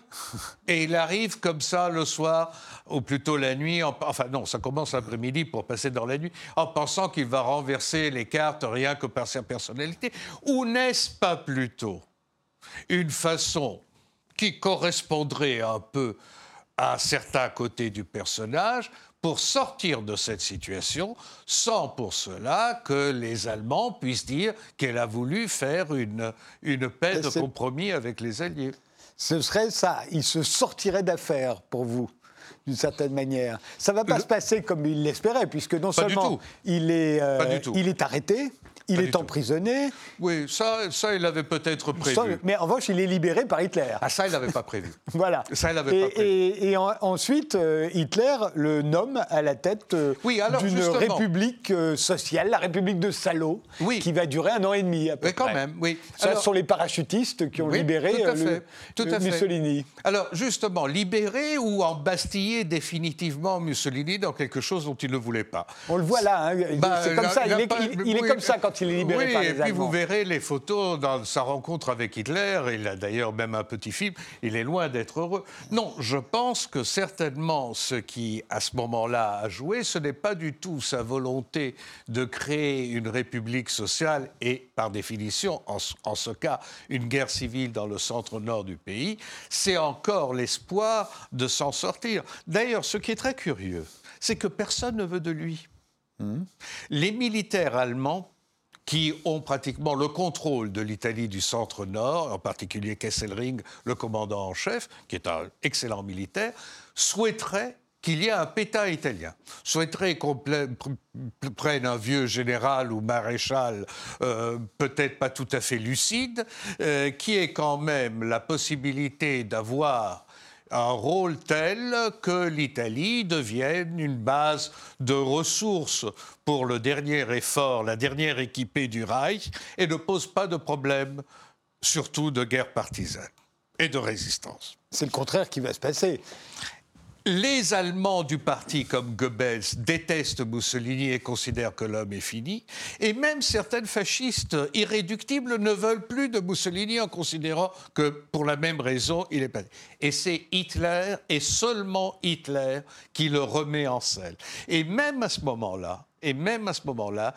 Et il arrive comme ça le soir, ou plutôt la nuit, enfin non, ça commence l'après-midi pour passer dans la nuit, en pensant qu'il va renverser les cartes rien que par sa personnalité. Ou n'est-ce pas plutôt une façon qui correspondrait un peu à certains côtés du personnage pour sortir de cette situation, sans pour cela que les Allemands puissent dire qu'elle a voulu faire une, une paix de compromis avec les Alliés. Ce serait ça, il se sortirait d'affaires pour vous d'une certaine manière. Ça ne va pas se passer comme il l'espérait, puisque non seulement il est, euh, il est arrêté, il est emprisonné. Oui, ça, ça il l'avait peut-être prévu. mais en revanche, il est libéré par Hitler. Ah, ça, il l'avait pas prévu. voilà. Ça, il l'avait pas prévu. Et, ensuite, euh, Hitler le nomme à la tête euh, d'une république euh, sociale, la République de Salo, qui va durer un an et demi à peu mais quand même, oui. Ce sont les parachutistes qui ont libéré tout à fait. Mussolini. Alors, justement, libéré ou embastionné égastiller définitivement Mussolini dans quelque chose dont il ne voulait pas. On le voit là, hein. Bah, c'est comme ça, il est, pas- il- il est oui, comme ça quand il est libéré oui, par les et puis vous verrez les photos dans sa rencontre avec Hitler. Il a d'ailleurs même un petit film. Il est loin d'être heureux. Non, je pense que certainement ce qui, à ce moment-là, a joué, ce n'est pas du tout sa volonté de créer une république sociale et, par définition, en, ce- en ce cas, une guerre civile dans le centre-nord du pays. C'est encore l'espoir de s'en sortir. D'ailleurs, ce qui est très curieux, c'est que personne ne veut de lui. Les militaires allemands qui ont pratiquement le contrôle de l'Italie du centre-nord, en particulier Kesselring, le commandant en chef, qui est un excellent militaire, souhaiteraient qu'il y ait un Pétain italien, souhaiteraient qu'on prenne un vieux général ou maréchal, euh, peut-être pas tout à fait lucide, euh, qui ait quand même la possibilité d'avoir un rôle tel que l'Italie devienne une base de ressources pour le dernier effort, la dernière équipée du Reich, et ne pose pas de problème, surtout de guerre partisane et de résistance. C'est le contraire qui va se passer. Les Allemands du parti, comme Goebbels, détestent Mussolini et considèrent que l'homme est fini. Et même certaines fascistes irréductibles ne veulent plus de Mussolini en considérant que, pour la même raison, il est pas. Et c'est Hitler, et seulement Hitler, qui le remet en selle. Et même à ce moment-là, et même à ce moment-là,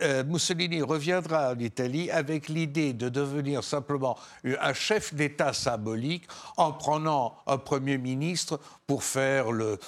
euh, Mussolini reviendra en Italie avec l'idée de devenir simplement un chef d'État symbolique en prenant un Premier ministre pour faire le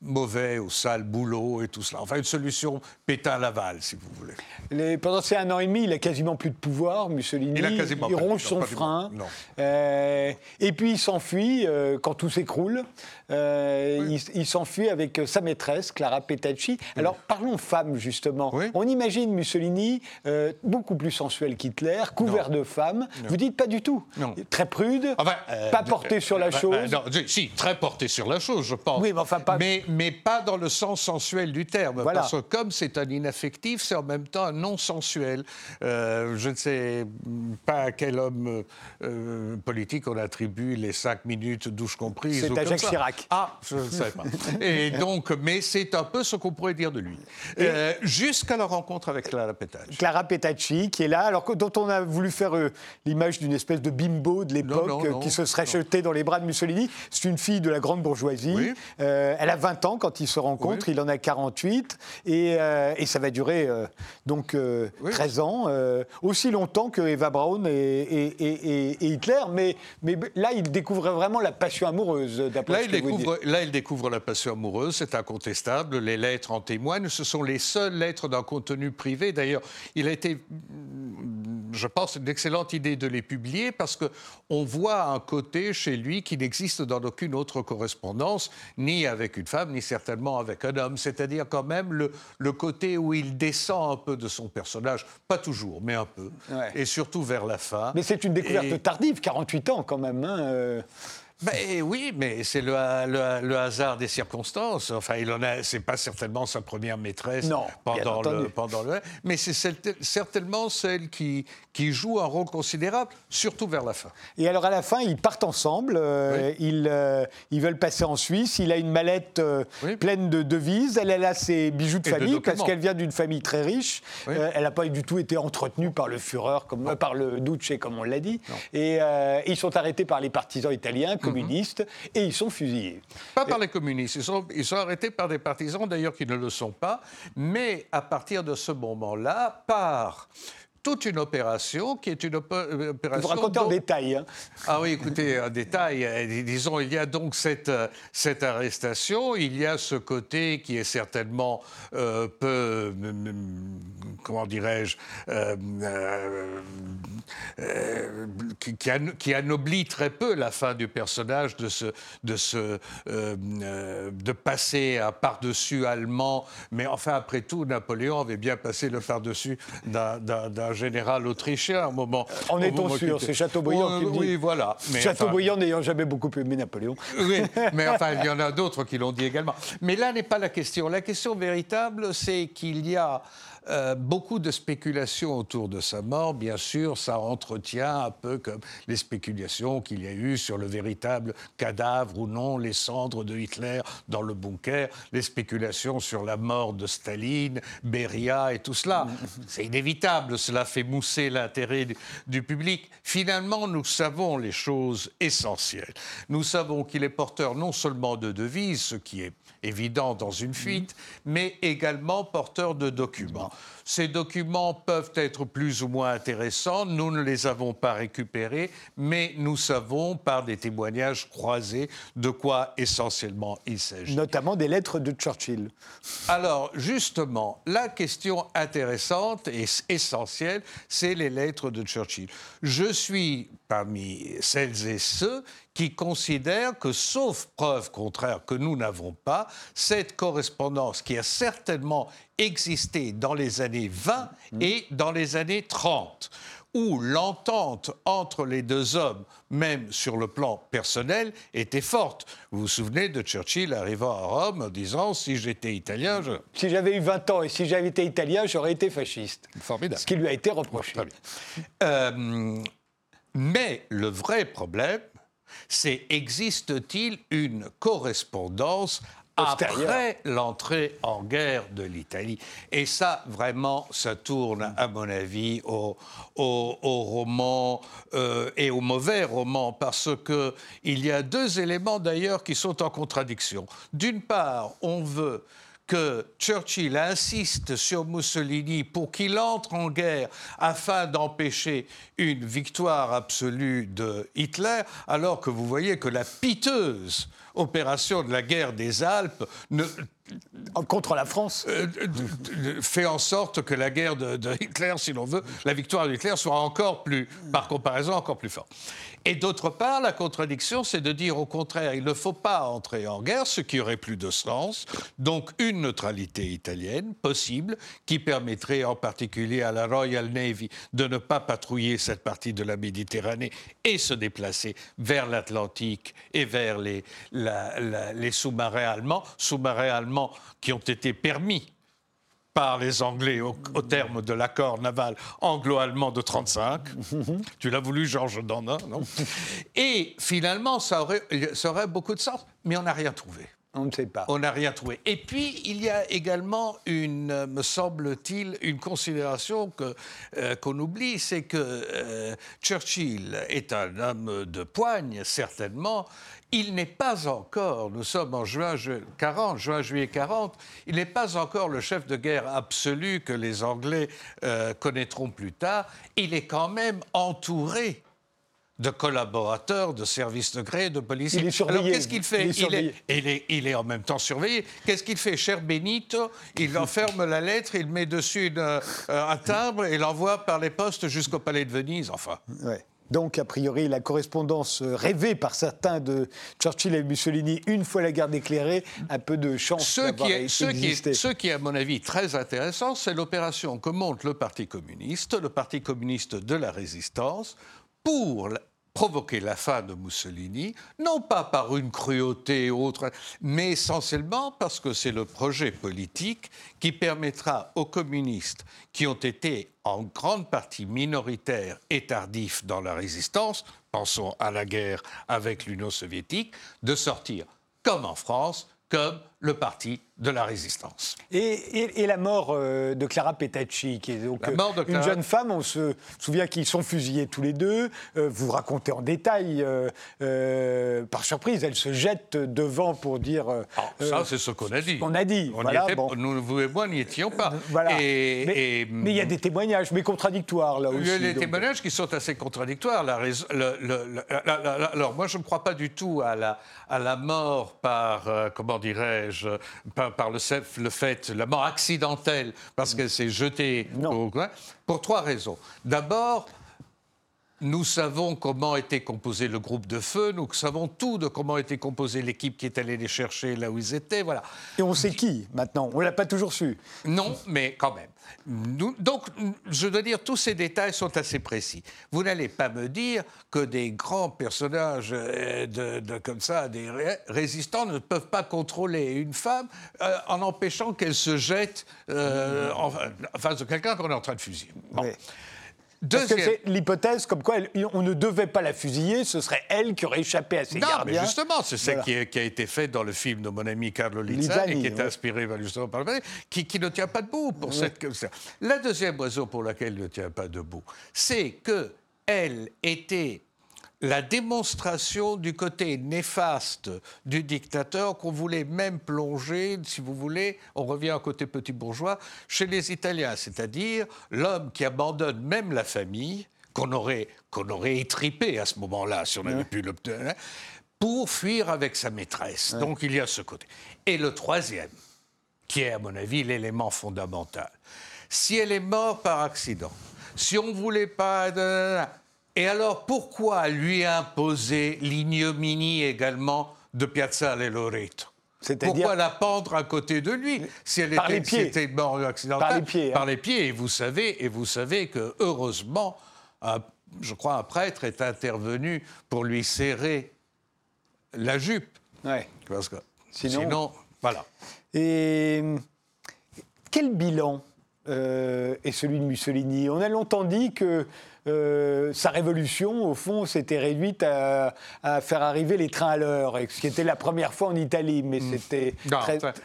mauvais ou sale boulot et tout cela. Enfin, une solution Pétain-Laval, si vous voulez. Les- pendant ces un an et demi, il a quasiment plus de pouvoir, Mussolini. Il a quasiment de ronge son frein. Euh, et puis il s'enfuit euh, quand tout s'écroule. Euh, il, il s'enfuit avec euh, sa maîtresse, Clara Petacci. Alors parlons femmes, justement. Oui. On imagine Mussolini euh, beaucoup plus sensuel qu'Hitler, couvert de femmes. Vous dites pas du tout. Non. Très prude, Enfin, euh, pas porté sur la chose. non, si, très porté sur la chose, je pense. Oui, mais enfin, pas- Mais, mais pas dans le sens sensuel du terme. Voilà. Parce que comme c'est un inaffectif, c'est en même temps un non sensuel. Je ne sais pas à quel homme politique on attribue les cinq minutes douche comprise. C'est à Jacques. Chirac. Ah, je ne sais pas. Et donc, mais c'est un peu ce qu'on pourrait dire de lui. Euh, Jusqu'à la rencontre avec Clara Petacci. Clara Petacci, qui est là, alors dont on a voulu faire euh, l'image d'une espèce de bimbo de l'époque euh, qui se serait jetée dans les bras de Mussolini. C'est une fille de la grande bourgeoisie. Oui. Elle a 20 ans quand ils se rencontrent, il en a 48. Et, et ça va durer donc Oui. 13 ans, aussi longtemps que Eva Braun et, Hitler. Mais, mais là, il découvre vraiment la passion amoureuse, d'après Là il. Découvre, là, il découvre la passion amoureuse, c'est incontestable. Les lettres en témoignent. Ce sont les seules lettres d'un contenu privé. D'ailleurs, il a été, mm, je pense, une excellente idée de les publier parce que on voit un côté chez lui qui n'existe dans aucune autre correspondance, ni avec une femme, ni certainement avec un homme. C'est-à-dire quand même le, le côté où il descend un peu de son personnage, pas toujours, mais un peu, Ouais. et surtout vers la fin. Mais c'est une découverte Et- tardive, 48 ans quand même. hein, euh. Ben oui, mais c'est le, le- le hasard des circonstances. Enfin, il en a. C'est pas certainement sa première maîtresse Non, pendant le, pendant le. Mais c'est certainement celle qui, qui joue un rôle considérable, surtout vers la fin. Et alors à la fin, ils partent ensemble. euh, ils, euh, ils veulent passer en Suisse. Il a une mallette euh, Oui. pleine de devises. Elle, elle a ses bijoux de Et de famille parce qu'elle vient d'une famille très riche. Oui. Elle n'a pas du tout été entretenue par le Führer, comme, par le Duce, comme on l'a dit. Et ils sont arrêtés par les partisans italiens, communistes, et ils sont fusillés. Pas par les communistes. Ils sont, ils sont arrêtés par des partisans, d'ailleurs, qui ne le sont pas. Mais à partir de ce moment-là, par toute une opération qui est une euh, opération. Vous racontez en dont- détail. hein. Ah oui, écoutez, un détail. euh, dis- Disons, il y a donc cette, euh, cette arrestation. Il y a ce côté qui est certainement euh, peu, mm, mm, comment dirais-je, euh, euh, euh, qui, qui an- qui anoblit très peu la fin du personnage de se, de se, de passer un par-dessus allemand. Mais enfin, après tout, Napoléon avait bien passé le par-dessus d'un général autrichien à un moment. En moment sûr C'est Chateaubriand Oui, qui le dit. Oui, voilà. Chateaubriand n'ayant jamais beaucoup aimé Napoléon. oui, mais enfin, il y en a d'autres qui l'ont dit également. Mais là n'est pas la question. La question véritable, c'est qu'il y a euh, beaucoup de spéculations autour de sa mort. Bien sûr, ça entretient un peu comme les spéculations qu'il y a eu sur le véritable cadavre ou non, les cendres de Hitler dans le bunker, les spéculations sur la mort de Staline, Beria et tout cela. C'est inévitable, cela fait mousser l'intérêt du public. Finalement, nous savons les choses essentielles. Nous savons qu'il est porteur non seulement de devises, ce qui est évident dans une fuite, mais également porteur de documents. Ces documents peuvent être plus ou moins intéressants. Nous ne les avons pas récupérés, mais nous savons par des témoignages croisés de quoi essentiellement il s'agit. Notamment des lettres de Churchill. Alors, justement, la question intéressante et essentielle, c'est les lettres de Churchill. Je suis parmi celles et ceux qui considèrent que, sauf preuve contraire que nous n'avons pas, cette correspondance qui a certainement existé dans les années 20 et dans les années 30 où l'entente entre les deux hommes, même sur le plan personnel, était forte. Vous vous souvenez de Churchill arrivant à Rome en disant Si j'étais italien, je... Si j'avais eu 20 ans et si j'avais été italien, j'aurais été fasciste. Formidable. Ce qui lui a été reproché. Euh, mais le vrai problème, c'est existe-t-il une correspondance après l'entrée en guerre de l'Italie? Et ça, vraiment, ça tourne, à mon avis, au, roman euh, et au mauvais roman, parce qu'il y a deux éléments d'ailleurs qui sont en contradiction. D'une part, on veut que Churchill insiste sur Mussolini pour qu'il entre en guerre afin d'empêcher une victoire absolue de Hitler, alors que vous voyez que la piteuse opération de la guerre des Alpes ne, contre la France euh, fait en sorte que la guerre de, de Hitler, si l'on veut, la victoire de Hitler soit encore plus, par comparaison, encore plus forte. Et d'autre part, la contradiction, c'est de dire au contraire, il ne faut pas entrer en guerre, ce qui aurait plus de sens. Donc une neutralité italienne possible, qui permettrait en particulier à la Royal Navy de ne pas patrouiller cette partie de la Méditerranée et se déplacer vers l'Atlantique et vers les, les sous-marins allemands, sous-marins allemands qui ont été permis par les Anglais au, terme de l'accord naval anglo-allemand de 1935. tu l'as voulu, Georges Dandin, non? Et finalement, ça aurait, ça aurait beaucoup de sens, mais on n'a rien trouvé. On ne sait pas. On n'a rien trouvé. Et puis, il y a également une, me semble-t-il, une considération euh, qu'on oublie, c'est que euh, Churchill est un homme de poigne, certainement. Il n'est pas encore, nous sommes en juin 40, juin juillet 40, il n'est pas encore le chef de guerre absolu que les Anglais euh, connaîtront plus tard. Il est quand même entouré de collaborateurs, de services secrets, de policiers. Il est surveillé. Alors qu'est-ce qu'il fait il est, il, est, en même temps surveillé. Qu'est-ce qu'il fait, cher Benito? Il enferme la lettre, il met dessus euh, un timbre et l'envoie par les postes jusqu'au palais de Venise, enfin. Ouais. Donc, a priori, la correspondance rêvée par certains de Churchill et Mussolini, une fois la guerre déclarée, a peu de chance ce qui est, ce qui, est, ce qui est, à mon avis, très intéressant, c'est l'opération que monte le Parti communiste, le Parti communiste de la résistance, pour provoquer la fin de Mussolini, non pas par une cruauté ou autre, mais essentiellement parce que c'est le projet politique qui permettra aux communistes qui ont été en grande partie minoritaires et tardifs dans la résistance, pensons à la guerre avec l'Union soviétique, de sortir, comme en France, comme le parti de la résistance. Et, la mort euh, de Clara Petacci, qui est donc euh, une jeune femme, on se souvient qu'ils sont fusillés tous les deux. Euh, vous racontez en détail, par surprise, elle se jette devant pour dire. Ah, ça, c'est ce qu'on a dit. On a dit. Nous, vous et moi, n'y étions pas. mais, il y a des témoignages, mais contradictoires là aussi. Il y a des témoignages qui sont assez contradictoires. La alors, moi, je ne crois pas du tout à la, à la mort par, comment dirais-je, par, le, le, fait, la mort accidentelle, parce qu'elle s'est jetée. Pour, pour trois raisons. D'abord, Nous savons comment était composé le groupe de feu, nous savons tout de comment était composée l'équipe qui est allée les chercher là où ils étaient, voilà. Et on sait qui maintenant? On ne l'a pas toujours su. Non, mais quand même. donc, je dois dire, tous ces détails sont assez précis. Vous n'allez pas me dire que des grands personnages euh, de, comme ça, des résistants, ne peuvent pas contrôler une femme euh, en empêchant qu'elle se jette euh, en, face de quelqu'un qu'on est en train de fusiller. Parce que c'est l'hypothèse comme quoi on ne devait pas la fusiller, ce serait elle qui aurait échappé à ses non, gardiens. mais justement, c'est ça qui, a été fait dans le film de mon ami Carlo Lizzani, et qui est inspiré justement par le qui, qui ne tient pas debout pour cette... La deuxième raison pour laquelle il ne tient pas debout, c'est que elle était la démonstration du côté néfaste du dictateur qu'on voulait même plonger, si vous voulez, on revient au côté petit bourgeois, chez les Italiens, c'est-à-dire l'homme qui abandonne même la famille, qu'on aurait, qu'on aurait étripé à ce moment-là, si on avait pu l'obtenir, pour fuir avec sa maîtresse. Donc il y a ce côté. Et le troisième, qui est à mon avis l'élément fondamental, si elle est morte par accident, si on ne voulait pas... Et alors, pourquoi lui imposer l'ignominie également de Piazzale Loreto? Pourquoi la pendre à côté de lui? Si elle par était, était mort accidentelle Par les pieds. Par hein. les pieds. Et vous savez, et vous savez que heureusement, je crois un prêtre est intervenu pour lui serrer la jupe. Ouais. Parce que sinon, voilà. Et quel bilan euh, est celui de Mussolini? On a longtemps dit que euh, sa révolution, au fond, s'était réduite à, faire arriver les trains à l'heure, ce qui était la première fois en Italie, mais hmm. c'était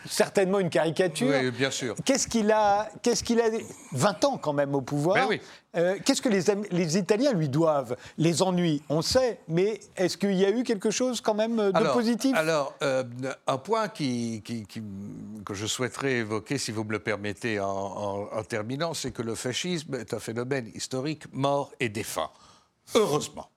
certainement une caricature. Oui, bien sûr. Qu'est-ce qu'il a, qu'est-ce qu'il a 20 ans quand même au pouvoir. Ben oui. Euh, qu'est-ce que les, les, Italiens lui doivent? Les ennuis, on sait, mais est-ce qu'il y a eu quelque chose quand même de positif? Alors, euh, un point qui, que je souhaiterais évoquer, si vous me le permettez, en, en terminant, c'est que le fascisme est un phénomène historique mort et défunt. Heureusement.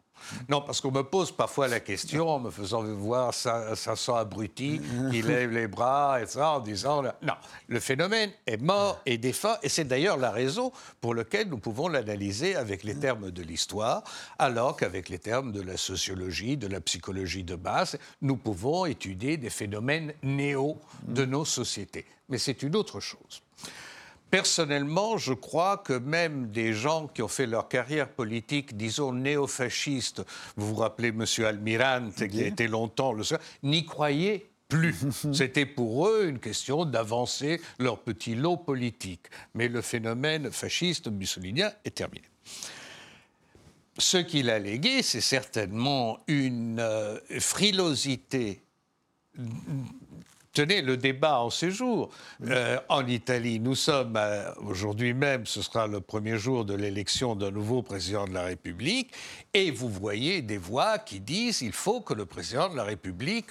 Non, parce qu'on me pose parfois la question en me faisant voir ça, ça sent abruti, il lève les bras, et ça, en disant non, le phénomène est mort et défunt, et c'est d'ailleurs la raison pour laquelle nous pouvons l'analyser avec les termes de l'histoire, alors qu'avec les termes de la sociologie, de la psychologie de base, nous pouvons étudier des phénomènes néo de nos sociétés. Mais c'est une autre chose. Personnellement, je crois que même des gens qui ont fait leur carrière politique, disons néofascistes, vous vous rappelez M. Almirante, qui a été longtemps le seul, n'y croyaient plus. C'était pour eux une question d'avancer leur petit lot politique. Mais le phénomène fasciste mussolinien est terminé. Ce qu'il a légué, c'est certainement une euh, frilosité Tenez, le débat en séjour. Euh, en Italie, nous sommes, euh, aujourd'hui même, ce sera le premier jour de l'élection d'un nouveau président de la République, et vous voyez des voix qui disent qu'il faut que le président de la République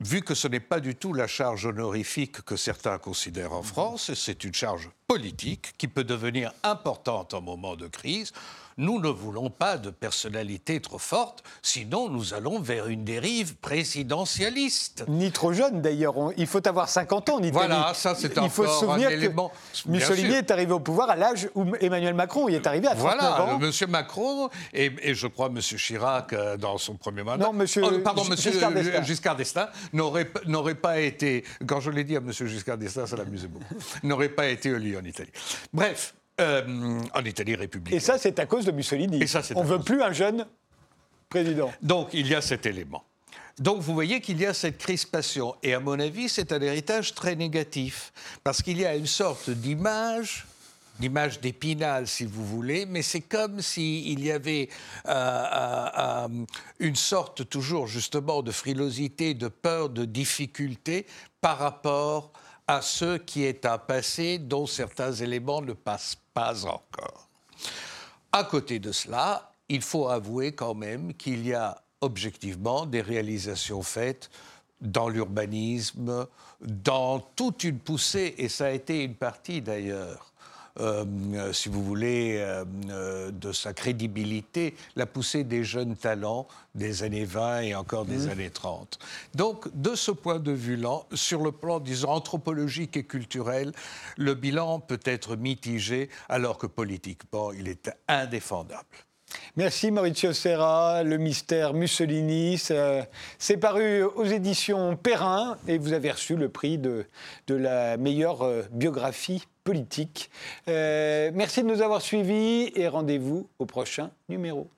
vu que ce n'est pas du tout la charge honorifique que certains considèrent en France, c'est une charge politique qui peut devenir importante en moment de crise, nous ne voulons pas de personnalité trop forte, sinon nous allons vers une dérive présidentialiste. Ni trop jeune d'ailleurs. Il faut avoir 50 ans en Italie. Voilà, ça c'est Il faut se souvenir que Mussolini est arrivé au pouvoir à l'âge où Emmanuel Macron y est arrivé à 39 voilà, ans. Voilà, Monsieur Macron et, je crois Monsieur Chirac euh, dans son premier mandat. Non, Monsieur, oh, pardon, Monsieur Giscard d'Estaing, n'aurait pas été, quand je l'ai dit à Monsieur Giscard d'Estaing, ça l'amusait beaucoup, n'aurait pas été élu en Italie. Bref, euh, en Italie républicaine. Et ça, c'est à cause de Mussolini. On ne veut plus un jeune président. Donc, il y a cet élément. Donc, vous voyez qu'il y a cette crispation. Et à mon avis, c'est un héritage très négatif. Parce qu'il y a une sorte d'image d'image d'épinal, si vous voulez, mais c'est comme s'il y avait euh, euh, une sorte toujours justement de frilosité, de peur, de difficulté par rapport à ce qui est un passé dont certains éléments ne passent pas encore. À côté de cela, il faut avouer quand même qu'il y a objectivement des réalisations faites dans l'urbanisme, dans toute une poussée, et ça a été une partie d'ailleurs euh, si vous voulez, euh, euh, de sa crédibilité, la poussée des jeunes talents des années 20 et encore des mmh. années 30. Donc, de ce point de vue-là, sur le plan, disons, anthropologique et culturel, le bilan peut être mitigé, alors que politiquement, il est indéfendable. Merci Maurizio Serra, le mystère Mussolini. C'est paru aux éditions Perrin et vous avez reçu le prix de, la meilleure euh, biographie politique. Euh, merci de nous avoir suivis et rendez-vous au prochain numéro.